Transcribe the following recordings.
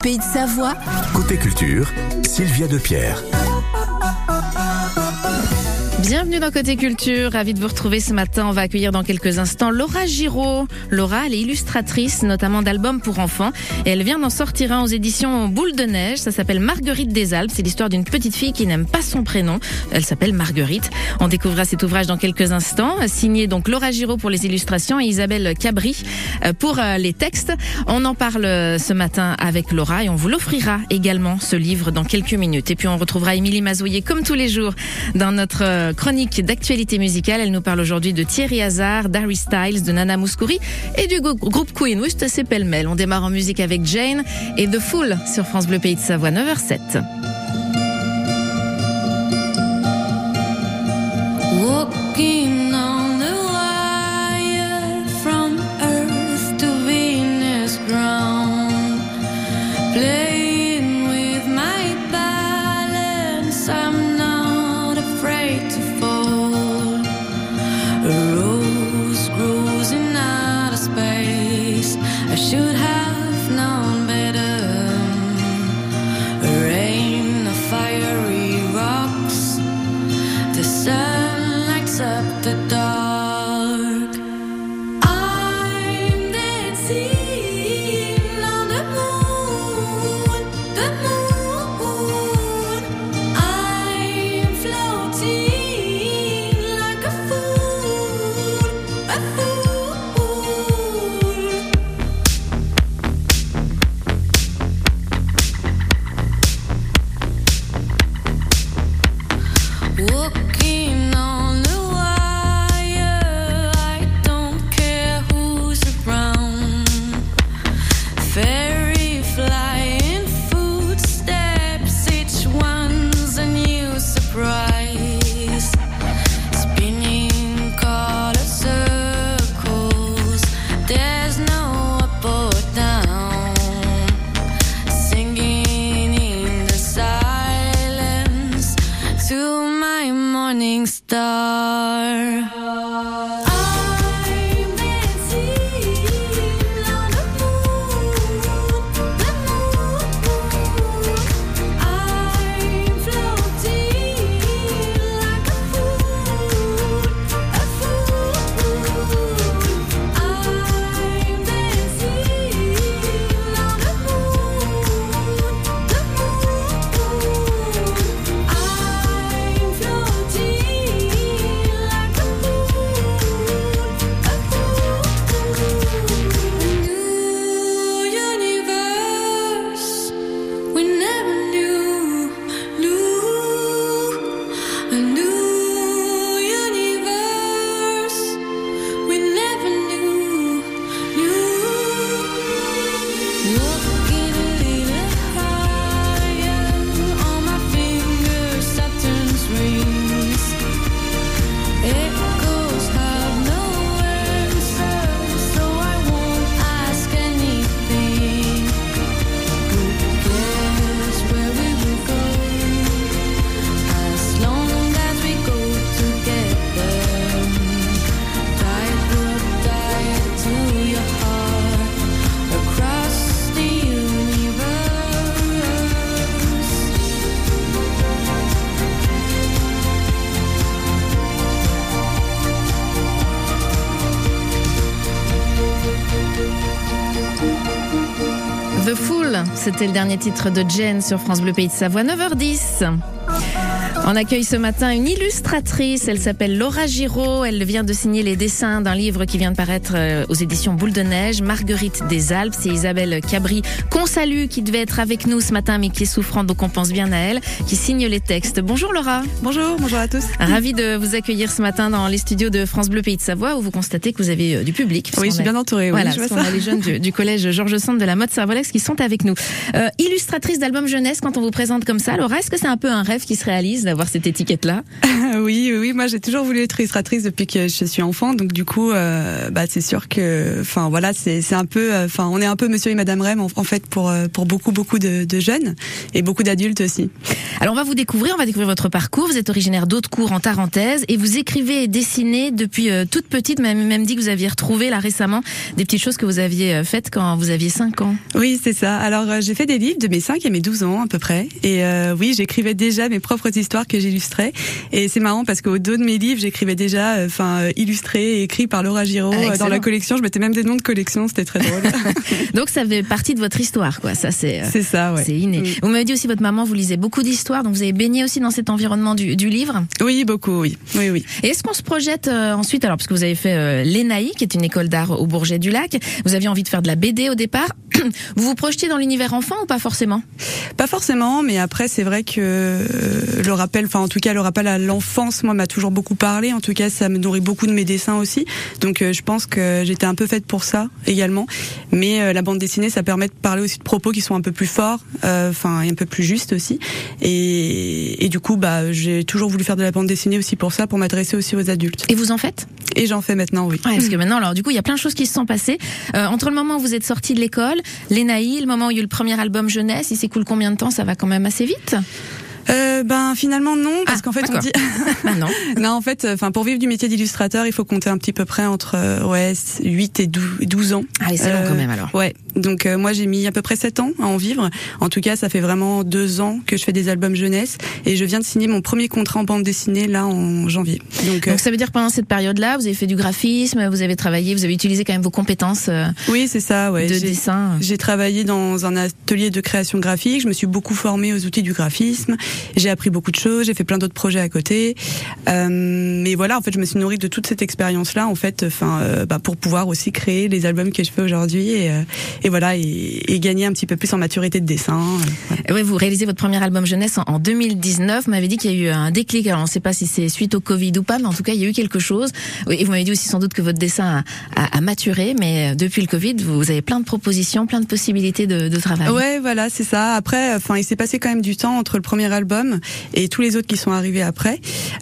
Pays de Savoie, Côté culture, Sylvia Depierre. Bienvenue dans Côté Culture, ravi de vous retrouver ce matin. On va accueillir dans quelques instants Laura Giraud. Laura, elle est illustratrice, notamment d'albums pour enfants. Et elle vient d'en sortir un aux éditions Boule de Neige. Ça s'appelle Marguerite des Alpes. C'est l'histoire d'une petite fille qui n'aime pas son prénom. Elle s'appelle Marguerite. On découvrira cet ouvrage dans quelques instants. Signé donc Laura Giraud pour les illustrations et Isabelle Cabri euh, pour euh, les textes. On en parle euh, ce matin avec Laura et on vous l'offrira également ce livre dans quelques minutes. Et puis on retrouvera Émilie Mazoyer comme tous les jours dans notre chronique d'actualité musicale. Elle nous parle aujourd'hui de Thierry Hazard, d'Harry Styles, de Nana Mouskouri et du groupe Queen. Oui, c'est pêle-mêle. On démarre en musique avec Jane et The Fool sur France Bleu Pays de Savoie, 9h07. C'était le dernier titre de Jane sur France Bleu Pays de Savoie, 9h10. On accueille ce matin une illustratrice, elle s'appelle Laura Giraud, elle vient de signer les dessins d'un livre qui vient de paraître euh, aux éditions Boule de Neige, Marguerite des Alpes, c'est Isabelle Cabri, qu'on salue, qui devait être avec nous ce matin mais qui est souffrante, donc on pense bien à elle, qui signe les textes. Bonjour Laura, Bonjour, bonjour à tous. ravie de vous accueillir ce matin dans les studios de France Bleu Pays de Savoie où vous constatez que vous avez euh, du public. Oui, je suis a- bien entourée. voilà, je parce ça. a les jeunes du, du collège Georges Sand de la mode Servolex qui sont avec nous. Euh, illustratrice d'albums jeunesse, quand on vous présente comme ça, Laura, est-ce que c'est un peu un rêve qui se réalise d'avoir cette étiquette-là. oui, oui, oui, moi j'ai toujours voulu être illustratrice depuis que je suis enfant, donc du coup, euh, bah c'est sûr que, enfin voilà, c'est un peu, euh, enfin on est un peu Monsieur et Madame Rem en, en fait pour euh, pour beaucoup beaucoup de, de jeunes et beaucoup d'adultes aussi. Alors on va vous découvrir, on va découvrir votre parcours. Vous êtes originaire d'Haute-Cour en Tarentaise et vous écrivez et dessinez depuis euh, toute petite. Même même dit que vous aviez retrouvé là récemment des petites choses que vous aviez faites quand vous aviez 5 ans. Oui, c'est ça. Alors j'ai fait des livres de mes 5 et mes 12 ans à peu près, et oui, j'écrivais déjà mes propres histoires que j'illustrais. Et c'est marrant parce qu'au dos de mes livres, j'écrivais déjà, euh, enfin euh, illustrés et écrits par Laura Giraud Ah, euh, dans la collection. Je mettais même des noms de collection, c'était très drôle. Donc ça fait partie de votre histoire, quoi. Ça c'est. c'est ça, ouais. C'est inné. Mm. Vous m'avez dit aussi votre maman vous lisait beaucoup d'histoires, donc vous avez baigné aussi dans cet environnement du, du livre? Oui, beaucoup, oui, oui, oui. Et est-ce qu'on se projette euh, ensuite, alors parce que vous avez fait euh, l'ENAI, qui est une école d'art au Bourget du Lac, vous aviez envie de faire de la BD au départ. vous vous projetiez dans l'univers enfant ou pas forcément? Pas forcément, mais après c'est vrai que le enfin en tout cas le rappel à l'enfance, moi m'a toujours beaucoup parlé. En tout cas, ça me nourrit beaucoup de mes dessins aussi. Donc euh, je pense que j'étais un peu faite pour ça également. Mais euh, la bande dessinée, ça permet de parler aussi de propos qui sont un peu plus forts, euh, enfin et un peu plus justes aussi. Et, et du coup, bah j'ai toujours voulu faire de la bande dessinée aussi pour ça, pour m'adresser aussi aux adultes. Et vous en faites? Et j'en fais maintenant, oui. Ouais, parce que maintenant, alors du coup, il y a plein de choses qui se sont passées. Entre le moment où vous êtes sorti de l'école, l'ENAI, le moment où il y a eu le premier album jeunesse, il s'écoule combien de temps? Ça va quand même assez vite? Euh, ben finalement non, parce Ah, qu'en fait on dit. Bah non. Non, en fait, enfin pour vivre du métier d'illustrateur, il faut compter un petit peu près entre euh, ouais 8 et 12, 12 ans. Allez, c'est long Euh, quand même alors. Ouais. Donc euh, moi j'ai mis à peu près 7 ans à en vivre. En tout cas, ça fait vraiment deux ans que je fais des albums jeunesse et je viens de signer mon premier contrat en bande dessinée là en janvier. Donc, euh, Donc ça veut dire que pendant cette période-là, vous avez fait du graphisme, vous avez travaillé, vous avez utilisé quand même vos compétences euh, oui, c'est ça. Ouais. de dessin. J'ai travaillé dans un atelier de création graphique. Je me suis beaucoup formée aux outils du graphisme. J'ai appris beaucoup de choses. J'ai fait plein d'autres projets à côté. Euh, mais voilà, en fait, je me suis nourrie de toute cette expérience-là, en fait, enfin, euh, bah, pour pouvoir aussi créer les albums que je fais aujourd'hui et, euh, et voilà, et, et gagner un petit peu plus en maturité de dessin. Ouais, vous réalisez votre premier album jeunesse en, en 2019. Vous m'avez dit qu'il y a eu un déclic. Alors on ne sait pas si c'est suite au Covid ou pas, mais en tout cas il y a eu quelque chose. Oui, Et vous m'avez dit aussi sans doute que votre dessin a, a- a maturé, mais euh, depuis le Covid, vous, vous avez plein de propositions, plein de possibilités de, de travail. Ouais, voilà, c'est ça. Après, enfin, il s'est passé quand même du temps entre le premier album et tous les autres qui sont arrivés après.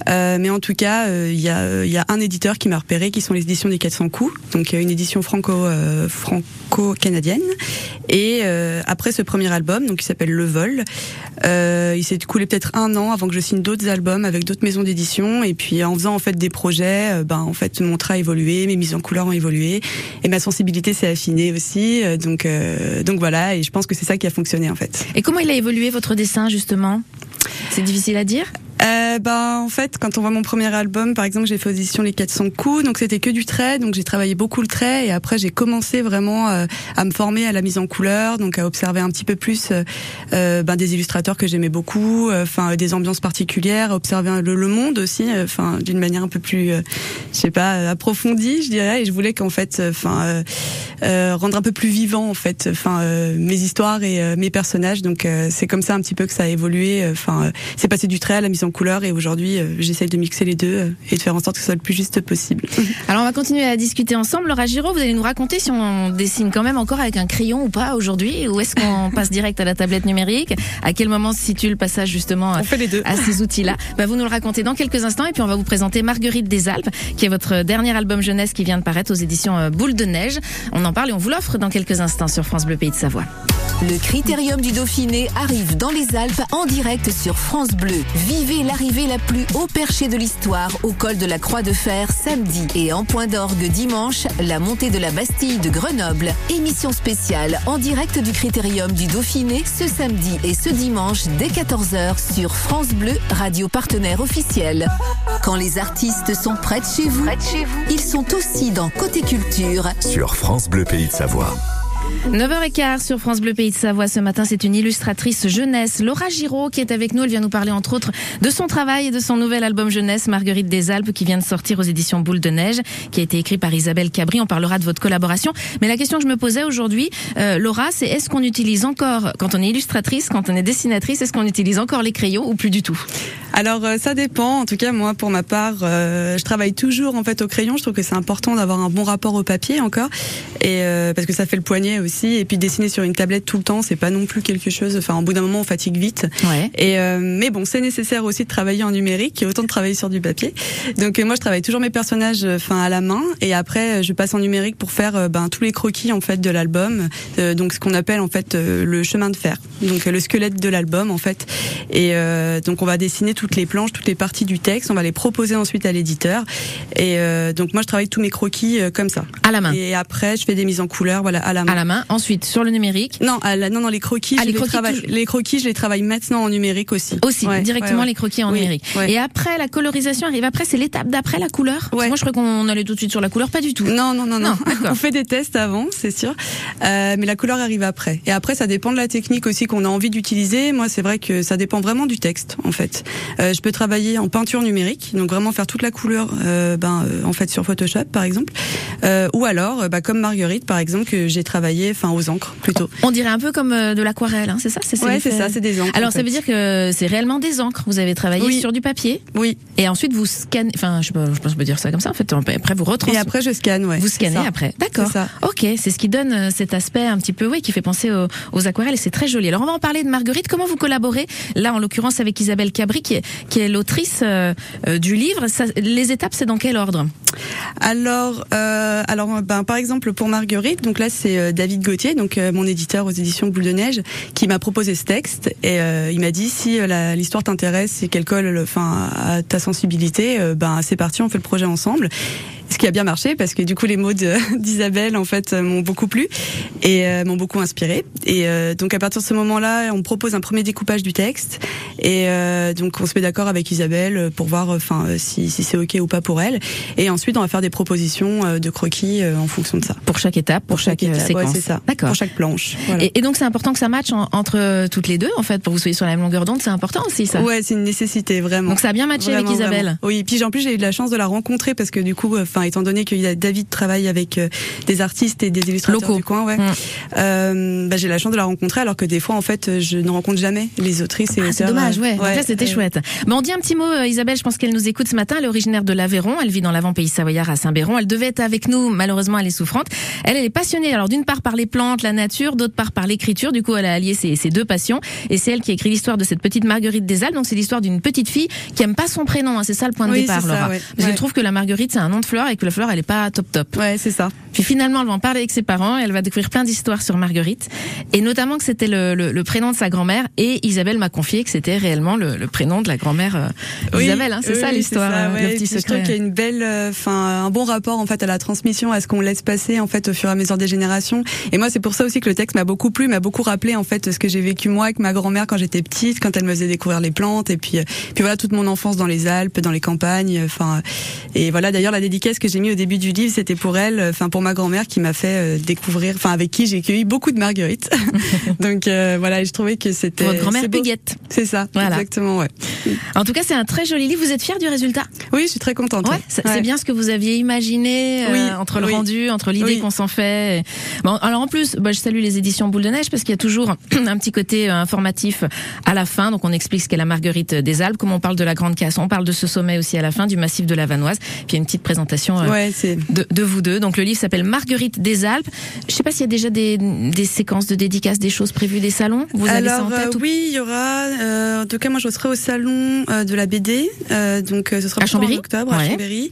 Euh, mais en tout cas, euh, il y a, un éditeur qui m'a repéré, qui sont les éditions des 400 coups, donc euh, une édition franco euh, franco-canadienne. Et après ce premier album, donc qui s'appelle Le Vol, il s'est écoulé peut-être un an avant que je signe d'autres albums avec d'autres maisons d'édition. Et puis en faisant en fait des projets, ben en fait mon trait a évolué, mes mises en couleur ont évolué et ma sensibilité s'est affinée aussi. Donc voilà, et je pense que c'est ça qui a fonctionné en fait. Et comment il a évolué votre dessin justement? C'est difficile à dire. Euh, ben en fait, quand on voit mon premier album, par exemple, j'ai fait audition les 400 coups, donc c'était que du trait, donc j'ai travaillé beaucoup le trait, et après j'ai commencé vraiment euh, à me former à la mise en couleur, donc à observer un petit peu plus euh, euh, ben, des illustrateurs que j'aimais beaucoup, enfin des ambiances particulières, observer le, monde aussi, enfin d'une manière un peu plus, je sais pas, approfondie, je dirais, et je voulais qu'en fait, enfin rendre un peu plus vivant en fait, enfin mes histoires et mes personnages, donc c'est comme ça un petit peu que ça a évolué, enfin c'est passé du trait à la mise en couleur et aujourd'hui euh, j'essaye de mixer les deux euh, et de faire en sorte que ce soit le plus juste possible. Alors on va continuer à discuter ensemble. Laura Giraud, vous allez nous raconter si on dessine quand même encore avec un crayon ou pas aujourd'hui, ou est-ce qu'on passe direct à la tablette numérique? À quel moment se situe le passage justement On fait les deux. à ces outils-là? Bah, vous nous le racontez dans quelques instants et puis on va vous présenter Marguerite des Alpes, qui est votre dernier album jeunesse qui vient de paraître aux éditions euh, Boule de Neige. On en parle et on vous l'offre dans quelques instants sur France Bleu Pays de Savoie. Le Critérium du Dauphiné arrive dans les Alpes en direct sur France Bleu. Vivez l'arrivée la plus haut perchée de l'histoire au col de la Croix de Fer samedi et en point d'orgue dimanche, la montée de la Bastille de Grenoble. Émission spéciale en direct du Critérium du Dauphiné ce samedi et ce dimanche dès 14h sur France Bleu, radio partenaire officiel. Quand les artistes sont près de chez vous, ils sont aussi dans Côté Culture Sur France Bleu Pays de Savoie. 9h15 sur France Bleu Pays de Savoie. Ce matin, c'est une illustratrice jeunesse, Laura Giraud, qui est avec nous. Elle vient nous parler, entre autres, de son travail et de son nouvel album jeunesse, Marguerite des Alpes, qui vient de sortir aux éditions Boule de Neige, qui a été écrit par Isabelle Cabri. On parlera de votre collaboration. Mais la question que je me posais aujourd'hui, euh, Laura, c'est est-ce qu'on utilise encore, quand on est illustratrice, quand on est dessinatrice, est-ce qu'on utilise encore les crayons ou plus du tout? Alors euh, ça dépend. En tout cas, moi, pour ma part, euh, je travaille toujours en fait au crayon. Je trouve que c'est important d'avoir un bon rapport au papier encore, et parce que ça fait le poignet aussi. Et puis dessiner sur une tablette tout le temps, c'est pas non plus quelque chose. Enfin, au bout d'un moment, on fatigue vite. Ouais. Et euh, mais bon, c'est nécessaire aussi de travailler en numérique, et autant de travailler sur du papier. Donc euh, moi, je travaille toujours mes personnages, euh, enfin à la main, et après, euh, je passe en numérique pour faire ben, tous les croquis en fait de l'album. Euh, donc ce qu'on appelle en fait le chemin de fer. Donc le squelette de l'album en fait. Et euh, donc on va dessiner toutes les planches, toutes les parties du texte. On va les proposer ensuite à l'éditeur. Et euh, donc moi, je travaille tous mes croquis euh, comme ça. À la main. Et après, je fais des mises en couleur, voilà, à la main. À la main. Ensuite, sur le numérique. Non, à la- non, non, les croquis, Ah, je les les, croquis, travaille. toujours. Les croquis, je les travaille maintenant en numérique aussi. Aussi, Ouais, directement ouais, ouais. les croquis en Oui, numérique. Et après, la colorisation arrive après, c'est l'étape d'après la couleur. Moi, je crois qu'on allait tout de suite sur la couleur, pas du tout. Non, non, non, non. Non. On fait des tests avant, c'est sûr. Euh, mais la couleur arrive après. Et après, ça dépend de la technique aussi qu'on a envie d'utiliser. Moi, c'est vrai que ça dépend vraiment du texte, en fait. Euh, je peux travailler en peinture numérique, donc vraiment faire toute la couleur, euh, ben, euh, en fait, sur Photoshop, par exemple. Euh, ou alors, bah, comme Marguerite, par exemple, que j'ai travaillé, enfin, aux encres, plutôt. On dirait un peu comme euh, de l'aquarelle, hein, c'est ça C'est Ouais, c'est ça, c'est des encres. Alors, en ça veut dire que c'est réellement des encres. Vous avez travaillé Oui. sur du papier Oui. et ensuite vous scannez. Enfin, je, pense qu'on peut dire ça comme ça. En fait, après vous Et retransmettez. après, je scanne, ouais. Vous scannez après, d'accord. Ok, c'est ce qui donne euh, cet aspect un petit peu, oui, qui fait penser aux, aux aquarelles et c'est très joli. Alors on va en parler de Marguerite. Comment vous collaborez Là, en l'occurrence, avec Isabelle Cabri, qui est, qui est l'autrice euh, euh, du livre? Ça, les étapes, c'est dans quel ordre? Alors, euh, alors, ben, par exemple pour Marguerite, donc là c'est euh, David Gauthier, donc euh, mon éditeur aux éditions Boule de Neige, qui m'a proposé ce texte et euh, il m'a dit si euh, l'histoire t'intéresse et qu'elle colle, enfin, à ta sensibilité, ben c'est parti, on fait le projet ensemble. Ce qui a bien marché parce que du coup les mots d'Isabelle en fait euh, m'ont beaucoup plu et euh, m'ont beaucoup inspiré. Et euh, donc à partir de ce moment-là, on propose un premier découpage du texte et euh, donc on se met d'accord avec Isabelle pour voir enfin euh, si, si c'est ok ou pas pour elle. Et ensuite on va faire des propositions euh, de croquis euh, en fonction de ça. Pour chaque étape, pour, chaque, euh, étape, ouais, séquence. c'est ça. D'accord. Pour chaque planche. Voilà. Et, et donc c'est important que ça matche en- entre euh, toutes les deux, en fait, pour que vous soyez sur la même longueur d'onde, c'est important aussi ça. Ouais, c'est une nécessité vraiment. Donc ça a bien matché Vraiment, avec Isabelle. vraiment. Oui, puis en plus j'ai eu de la chance de la rencontrer parce que du coup, euh, enfin étant donné que David travaille avec euh, des artistes et des illustrateurs Locaux. du coin, ouais, Mm. euh, bah, j'ai la chance de la rencontrer alors que des fois en fait euh, je ne rencontre jamais les autrices et Ah, auteurs. c'est dommage, ouais. Là, c'était chouette. Bon, on dit un petit mot, Isabelle. Je pense qu'elle nous écoute ce matin. Elle est originaire de l'Aveyron. Elle vit dans l'avant-pays savoyard à Saint-Béron. Elle devait être avec nous. Malheureusement, elle est souffrante. Elle, elle est passionnée. Alors, d'une part par les plantes, la nature, d'autre part par l'écriture. Du coup, elle a allié ses, ses deux passions. Et c'est elle qui écrit l'histoire de cette petite Marguerite des Alpes. Donc, c'est l'histoire d'une petite fille qui aime pas son prénom. hein. C'est ça le point de Oui, départ, ça, Laura. ouais. Parce Ouais. trouve que la Marguerite, c'est un nom de fleur et que la fleur, elle est pas top top. Ouais, c'est ça. Puis finalement, elle va en parler avec ses parents. Elle va découvrir plein d'histoires sur Marguerite, et notamment que c'était le, le- le prénom de sa grand-mère. Et Isabelle m'a confié que c'était réellement le, le prénom de la grand-mère euh, Oui, Isabelle. hein, c'est oui, ça l'histoire, euh, ouais. le Et petit Je secret. trouve qu'il y a une belle, euh, enfin, un bon rapport en fait à la transmission, à ce qu'on laisse passer en fait au fur et à mesure des générations. Et moi, c'est pour ça aussi que le texte m'a beaucoup plu, m'a beaucoup rappelé en fait ce que j'ai vécu moi avec ma grand-mère quand j'étais petite, quand elle me faisait découvrir les plantes, et puis, puis voilà toute mon enfance dans les Alpes, dans les campagnes. Enfin, et voilà d'ailleurs la dédicace que j'ai mis au début du livre, c'était pour elle, euh, enfin pour ma grand-mère qui m'a fait euh, découvrir, enfin avec qui j'ai cueilli beaucoup de marguerites. Donc euh, voilà, je trouvais que c'était. Votre grand-mère. Huguette. C'est ça, Voilà. exactement, ouais. En tout cas, c'est un très joli livre. Vous êtes fier du résultat? Oui, je suis très contente. Ouais, c'est bien ce que vous aviez imaginé euh, Oui, entre le oui. rendu, entre l'idée Oui. qu'on s'en fait. Bon, alors en plus, bah, je salue les éditions Boule de Neige parce qu'il y a toujours un petit côté informatif à la fin. Donc on explique ce qu'est la Marguerite des Alpes, comme on parle de la Grande Casse, on parle de ce sommet aussi à la fin, du massif de la Vanoise. Puis il y a une petite présentation euh, Ouais, de, de vous deux. Donc le livre s'appelle Marguerite des Alpes. Je sais pas s'il y a déjà des, des séquences de dédicaces, des choses prévues, des salons. Vous avez ça en tête euh, ou- oui, il y aura. euh, en tout cas, moi, je serai au salon de la BD, donc ce sera À plutôt en Chambéry octobre Ouais. à Chambéry.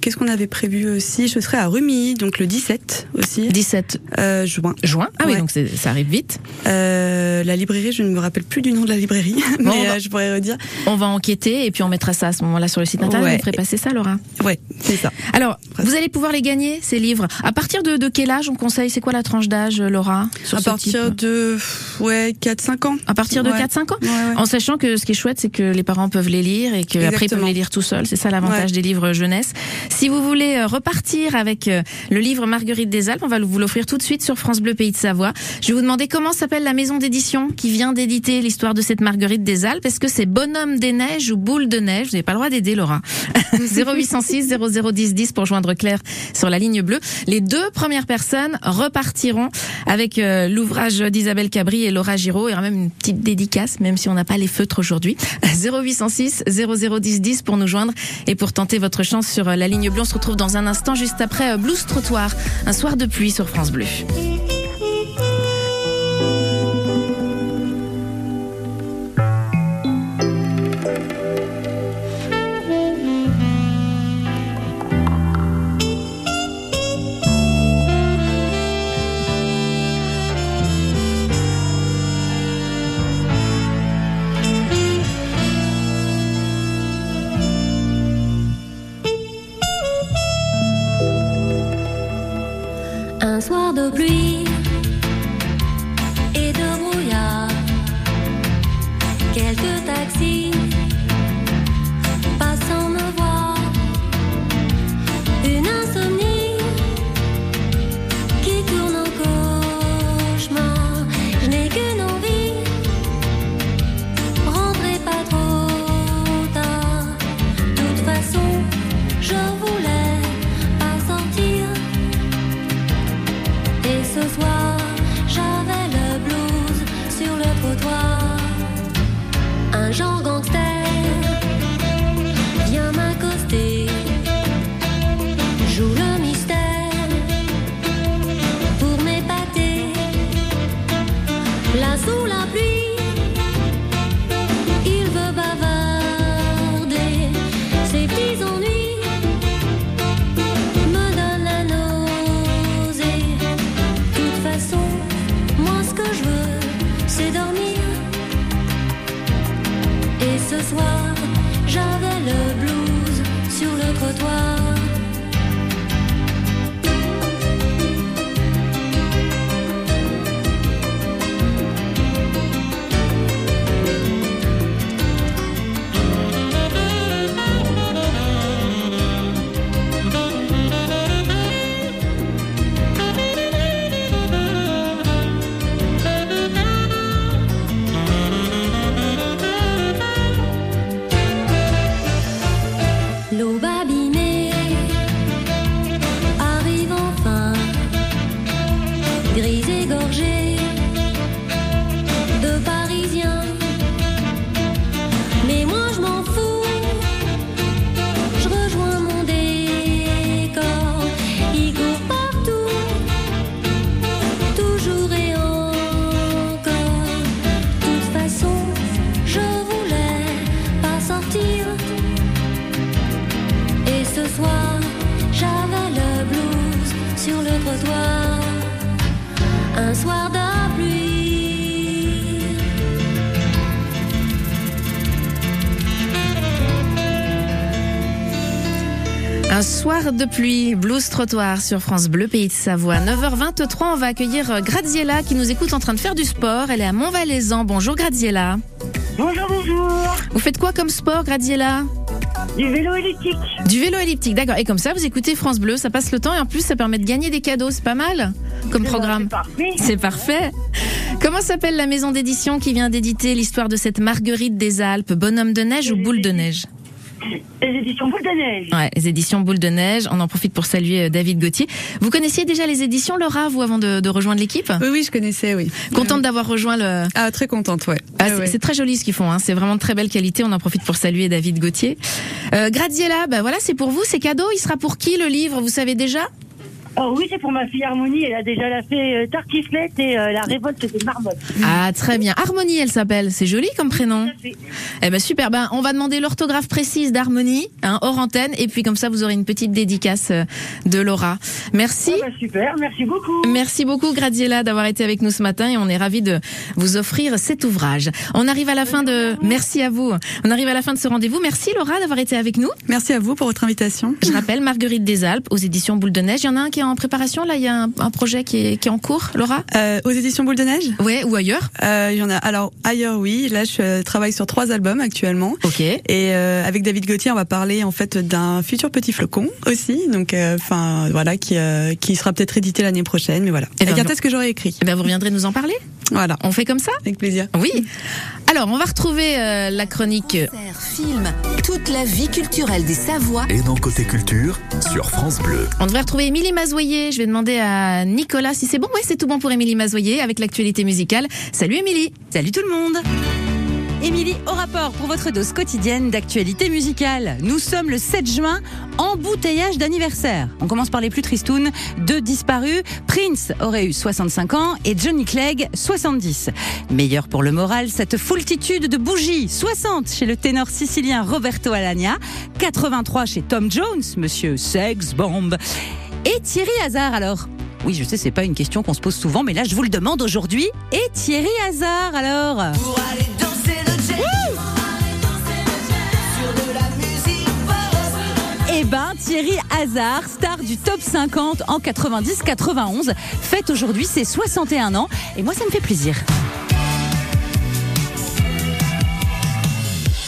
Qu'est-ce qu'on avait prévu aussi? Je serai à Rumi, donc le 17 aussi, 17 euh, juin. juin. Ah oui, Ouais. donc ça arrive vite. Euh, la librairie, je ne me rappelle plus du nom de la librairie, mais euh, je pourrais redire. On va enquêter et puis on mettra ça à ce moment-là sur le site internet. Ouais. Vous ferez passer ça, Laura? Ouais, c'est ça. Alors, vous allez pouvoir les gagner, ces livres. À partir de, de quel âge on conseille? C'est quoi la tranche d'âge, Laura sur à partir de ouais 4-5 ans. À partir de Ouais. 4-5 ans? Ouais, ouais. En sachant que ce qui est chouette, c'est que les parents peuvent les lire et qu'après ils peuvent les lire tout seuls. C'est ça l'avantage des livres jeunesse. Si vous voulez euh, repartir avec euh, le livre Marguerite des Alpes, on va vous l'offrir tout de suite sur France Bleu Pays de Savoie. Je vais vous demander comment s'appelle la maison d'édition qui vient d'éditer l'histoire de cette Marguerite des Alpes. Est-ce que c'est Bonhomme des Neiges ou Boule de Neige? Vous n'avez pas le droit d'aider, Laura. 0806 0010 10 pour joindre Claire sur la ligne bleue. Les deux premières personnes repartiront avec euh, l'ouvrage d'Isabelle Cabri et Laura Giraud. Il y aura même une petite dédicace, même si on n'a pas les feutres aujourd'hui. 0806 0010 10 pour nous joindre et pour tenter votre chance sur la ligne bleue. On se retrouve dans un instant juste après euh, Blues Trottoir, un soir de pluie sur France Bleu. C'est dormir. Et ce soir, grise Un soir de pluie, blues trottoir sur France Bleu Pays de Savoie. 9h23, on va accueillir euh, Graziella qui nous écoute en train de faire du sport. Elle est à Montvalaisan. Bonjour Graziella. Bonjour, bonjour. Vous faites quoi comme sport Graziella? Du vélo elliptique. Du vélo elliptique, d'accord. Et comme ça, vous écoutez France Bleu, ça passe le temps et en plus, ça permet de gagner des cadeaux. C'est pas mal comme programme. C'est parfait. C'est parfait. Comment s'appelle la maison d'édition qui vient d'éditer l'histoire de cette Marguerite des Alpes, bonhomme de neige ou boule de neige? Les éditions Boule de Neige. Ouais, les éditions Boule de Neige. On en profite pour saluer euh, David Gauthier. Vous connaissiez déjà les éditions Laura, vous, avant de, de rejoindre l'équipe? Oui, oui, je connaissais, oui. Contente Euh, d'avoir rejoint le. Ah, très contente, ouais. Ah, Ouais, c'est ouais. c'est très joli ce qu'ils font. Hein. C'est vraiment de très belle qualité. On en profite pour saluer David Gauthier. Euh, Graziella, bah voilà, c'est pour vous, c'est cadeau. Il sera pour qui le livre? Vous savez déjà? Oh oui, c'est pour ma fille Harmonie. Elle a déjà la fait euh, Tartiflette et euh, la révolte des marmottes. Ah, très bien. Harmonie, elle s'appelle. C'est joli comme prénom. Tout. Eh ben super. Ben on va demander l'orthographe précise d'Harmonie, hein, hors antenne, et puis comme ça vous aurez une petite dédicace euh, de Laura. Merci. Bah, super, merci beaucoup. Merci beaucoup Graziella d'avoir été avec nous ce matin et on est ravis de vous offrir cet ouvrage. On arrive à la fin de merci à vous. On arrive à la fin de ce rendez-vous. Merci Laura d'avoir été avec nous. Merci à vous pour votre invitation. Je rappelle Marguerite des Alpes aux éditions Boule de Neige. Il y en a un qui est en préparation là, il y a un, un projet qui est, qui est en cours, Laura? Euh, aux éditions Boule de Neige? Ouais, ou ailleurs euh, Il y en a. Alors ailleurs, oui. Là, je euh, travaille sur trois albums actuellement. OK. Et euh, avec David Gauthier, on va parler en fait d'un futur petit flocon aussi, donc enfin voilà qui qui sera peut-être édité l'année prochaine, mais voilà. Eh ben, avec un texte que j'aurais écrit. Eh ben vous reviendrez nous en parler? Voilà, On fait comme ça avec plaisir. Oui. Alors, on va retrouver euh, la chronique Concert, film, toute la vie culturelle des Savoies Et dans Côté Culture, sur France Bleu. On devrait retrouver Émilie Mazoyer. Je vais demander à Nicolas si c'est bon. Oui, c'est tout bon pour Émilie Mazoyer avec l'actualité musicale. Salut Émilie. Salut tout le monde Émilie, au rapport pour votre dose quotidienne d'actualité musicale. Nous sommes le 7 juin, embouteillage d'anniversaire. On commence par les plus tristounes, deux disparus. Prince aurait eu 65 ans et Johnny Clegg 70. Meilleur pour le moral, cette foultitude de bougies. 60 chez le ténor sicilien Roberto Alagna, 83 chez Tom Jones, monsieur Sex Bomb. Et Thierry Hazard alors? Oui, je sais, c'est pas une question qu'on se pose souvent, mais là, je vous le demande aujourd'hui. Et Thierry Hazard, alors? Thierry Hazard, star du top 50 en 90-91, fête aujourd'hui ses 61 ans. Et moi, ça me fait plaisir.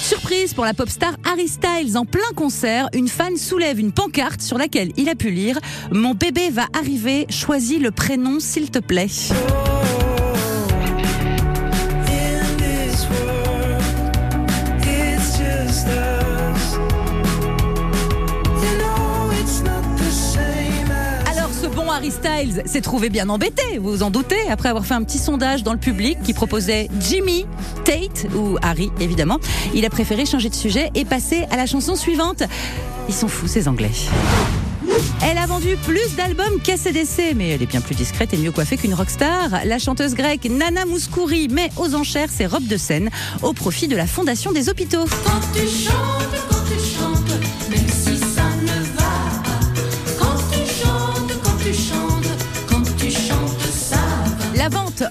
Surprise pour la pop star Harry Styles en plein concert, une fan soulève une pancarte sur laquelle il a pu lire Mon bébé va arriver, choisis le prénom s'il te plaît. Harry Styles s'est trouvé bien embêté, vous vous en doutez, après avoir fait un petit sondage dans le public qui proposait Jimmy, Tate ou Harry évidemment. Il a préféré changer de sujet et passer à la chanson suivante. Ils sont fous ces Anglais. Elle a vendu plus d'albums qu'ACDC, mais elle est bien plus discrète et mieux coiffée qu'une rockstar. La chanteuse grecque Nana Mouskouri met aux enchères ses robes de scène au profit de la Fondation des hôpitaux.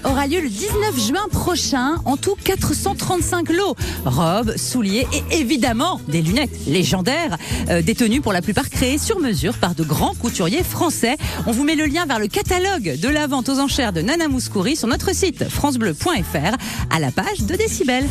Aura lieu le 19 juin prochain. En tout, 435 lots. Robes, souliers et évidemment des lunettes légendaires, euh, détenues pour la plupart créées sur mesure par de grands couturiers français. On vous met le lien vers le catalogue de la vente aux enchères de Nana Mouskouri sur notre site francebleu.fr à la page de Décibel.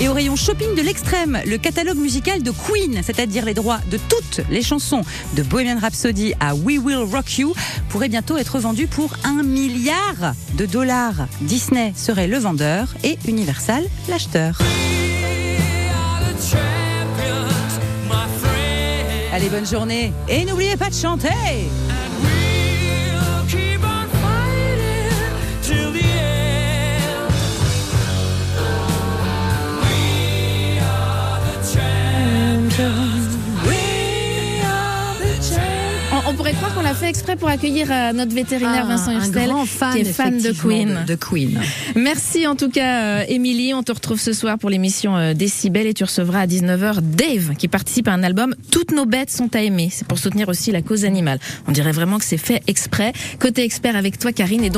Et au rayon shopping de l'extrême, le catalogue musical de Queen, c'est-à-dire les droits de toutes les chansons de Bohemian Rhapsody à We Will Rock You, pourrait bientôt être vendu pour un milliard de dollars. Disney serait le vendeur et Universal l'acheteur. Allez, bonne journée et n'oubliez pas de chanter l'a fait exprès pour accueillir euh, notre vétérinaire Ah, Vincent fan, qui est fan de Queen. De, de Queen. Merci en tout cas, euh, Émilie. On te retrouve ce soir pour l'émission euh, Décibel et tu recevras à 19h Dave qui participe à un album Toutes nos bêtes sont à aimer. C'est pour soutenir aussi la cause animale. On dirait vraiment que c'est fait exprès. Côté expert avec toi, Karine, et donc